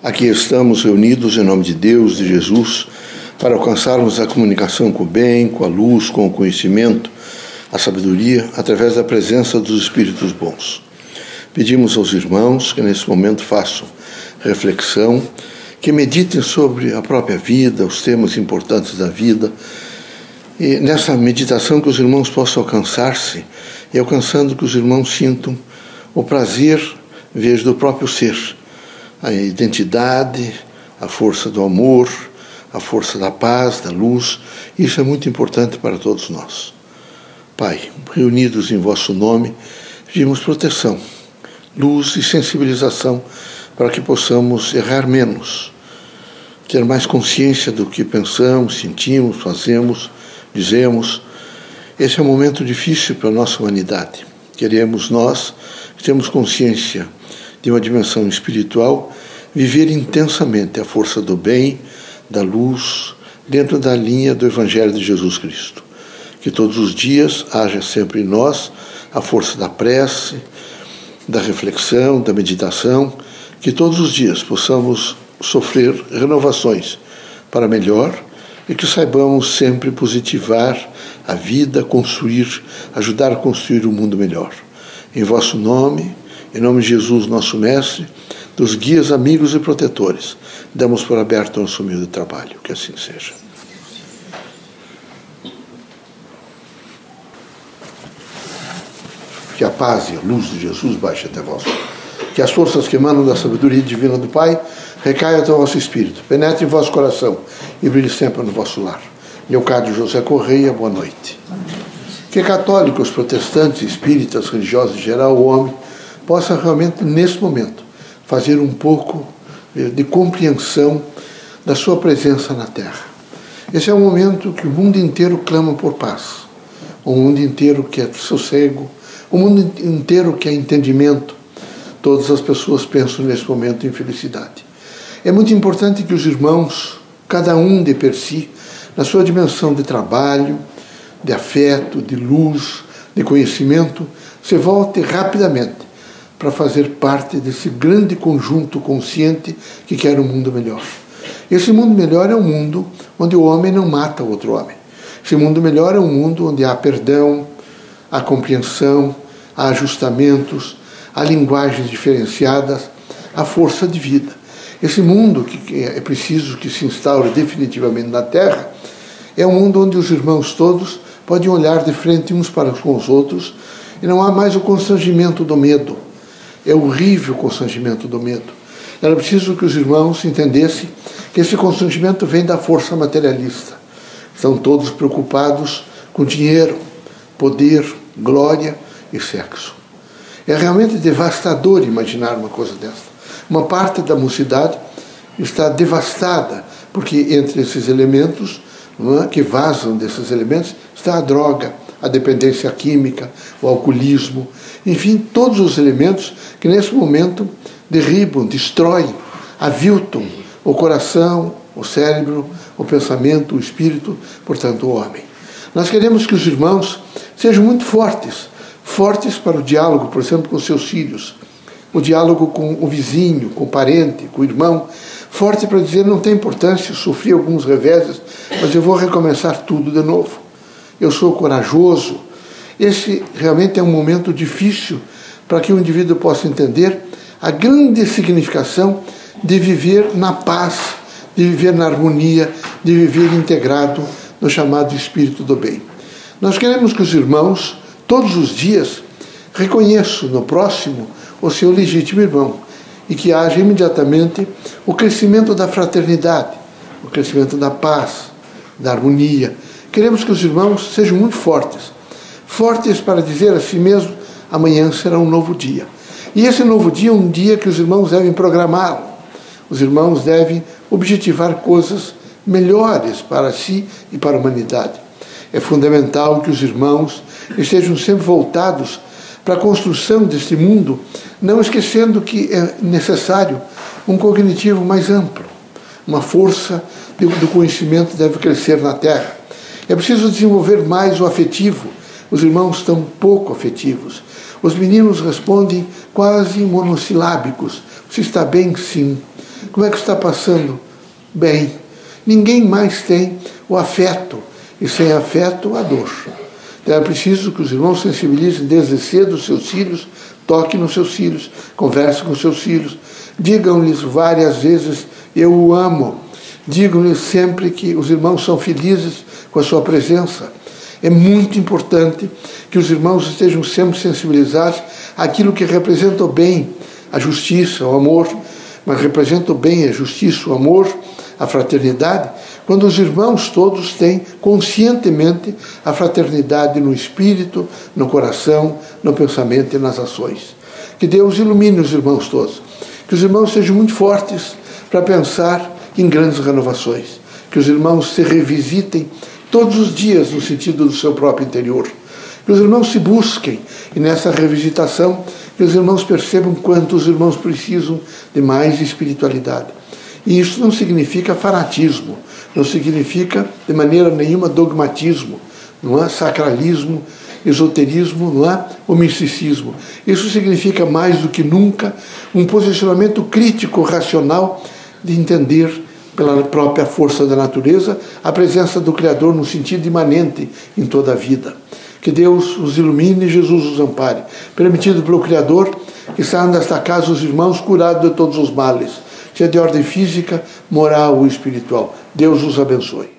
Aqui estamos reunidos em nome de Deus, de Jesus, para alcançarmos a comunicação com o bem, com a luz, com o conhecimento, a sabedoria, através da presença dos Espíritos bons. Pedimos aos irmãos que nesse momento façam reflexão, que meditem sobre a própria vida, os temas importantes da vida, e nessa meditação que os irmãos possam alcançar-se e alcançando que os irmãos sintam o prazer, vejo, do próprio ser, a identidade, a força do amor, a força da paz, da luz. Isso é muito importante para todos nós. Pai, reunidos em vosso nome, pedimos proteção, luz e sensibilização para que possamos errar menos, ter mais consciência do que pensamos, sentimos, fazemos, dizemos. Esse é um momento difícil para a nossa humanidade. Queremos nós, que temos consciência de uma dimensão espiritual, viver intensamente a força do bem, da luz, dentro da linha do Evangelho de Jesus Cristo. Que todos os dias haja sempre em nós a força da prece, da reflexão, da meditação, que todos os dias possamos sofrer renovações para melhor e que saibamos sempre positivar a vida, construir, ajudar a construir um mundo melhor. Em vosso nome, em nome de Jesus, nosso Mestre, dos guias, amigos e protetores, damos por aberto o nosso humilde trabalho. Que assim seja. Que a paz e a luz de Jesus baixe até vós. Que as forças que emanam da sabedoria divina do Pai recaiam até o vosso espírito, penetre em vosso coração e brilhe sempre no vosso lar. Leocádio José Correia, boa noite. Que católicos, protestantes, espíritas, religiosos em geral, o homem, possa realmente, nesse momento, fazer um pouco de compreensão da sua presença na Terra. Esse é um momento que o mundo inteiro clama por paz, o mundo inteiro quer sossego, o mundo inteiro quer entendimento. Todas as pessoas pensam nesse momento em felicidade. É muito importante que os irmãos, cada um de per si, na sua dimensão de trabalho, de afeto, de luz, de conhecimento, se volte rapidamente para fazer parte desse grande conjunto consciente que quer um mundo melhor. Esse mundo melhor é um mundo onde o homem não mata outro homem. Esse mundo melhor é um mundo onde há perdão, há compreensão, há ajustamentos, há linguagens diferenciadas, há força de vida. Esse mundo que é preciso que se instaure definitivamente na Terra é um mundo onde os irmãos todos podem olhar de frente uns para com os outros e não há mais o constrangimento do medo é horrível o constrangimento do medo. Era preciso que os irmãos entendessem que esse constrangimento vem da força materialista. Estão todos preocupados com dinheiro, poder, glória e sexo. É realmente devastador imaginar uma coisa dessa. Uma parte da mocidade está devastada, porque entre esses elementos é, que vazam desses elementos está a droga, a dependência química, o alcoolismo, enfim, todos os elementos que nesse momento derribam, destroem, aviltam o coração, o cérebro, o pensamento, o espírito, portanto, o homem. Nós queremos que os irmãos sejam muito fortes, fortes para o diálogo, por exemplo, com seus filhos, o diálogo com o vizinho, com o parente, com o irmão, forte para dizer não tem importância, sofri alguns reveses, mas eu vou recomeçar tudo de novo. Eu sou corajoso. Esse realmente é um momento difícil para que o indivíduo possa entender a grande significação de viver na paz, de viver na harmonia, de viver integrado no chamado espírito do bem. Nós queremos que os irmãos, todos os dias, reconheçam no próximo o seu legítimo irmão e que haja imediatamente o crescimento da fraternidade, o crescimento da paz, da harmonia. Queremos que os irmãos sejam muito fortes, fortes para dizer a si mesmo amanhã será um novo dia. E esse novo dia é um dia que os irmãos devem programá-lo. Os irmãos devem objetivar coisas melhores para si e para a humanidade. É fundamental que os irmãos estejam sempre voltados para a construção deste mundo, não esquecendo que é necessário um cognitivo mais amplo. Uma força do conhecimento deve crescer na Terra. É preciso desenvolver mais o afetivo. Os irmãos estão pouco afetivos. Os meninos respondem quase monossilábicos. Você está bem? Sim. Como é que está passando? Bem. Ninguém mais tem o afeto, e sem afeto, a dor. Então é preciso que os irmãos sensibilizem desde cedo os seus filhos, toquem nos seus filhos, conversem com os seus filhos, digam-lhes várias vezes: Eu o amo. Digam-lhes sempre que os irmãos são felizes com a sua presença. É muito importante que os irmãos estejam sempre sensibilizados àquilo que representa o bem, a justiça, o amor, mas representa o bem, a justiça, o amor, a fraternidade, quando os irmãos todos têm conscientemente a fraternidade no espírito, no coração, no pensamento e nas ações. Que Deus ilumine os irmãos todos. Que os irmãos sejam muito fortes para pensar em grandes renovações. Que os irmãos se revisitem todos os dias no sentido do seu próprio interior. Que os irmãos se busquem e nessa revisitação que os irmãos percebam quanto os irmãos precisam de mais espiritualidade. E isso não significa fanatismo, não significa de maneira nenhuma dogmatismo, não é sacralismo, esoterismo, não é o misticismo. Isso significa mais do que nunca um posicionamento crítico, racional de entender pela própria força da natureza a presença do Criador no sentido imanente em toda a vida. Que Deus os ilumine e Jesus os ampare. Permitido pelo Criador que saiam desta casa os irmãos curados de todos os males, seja de ordem física, moral ou espiritual. Deus os abençoe.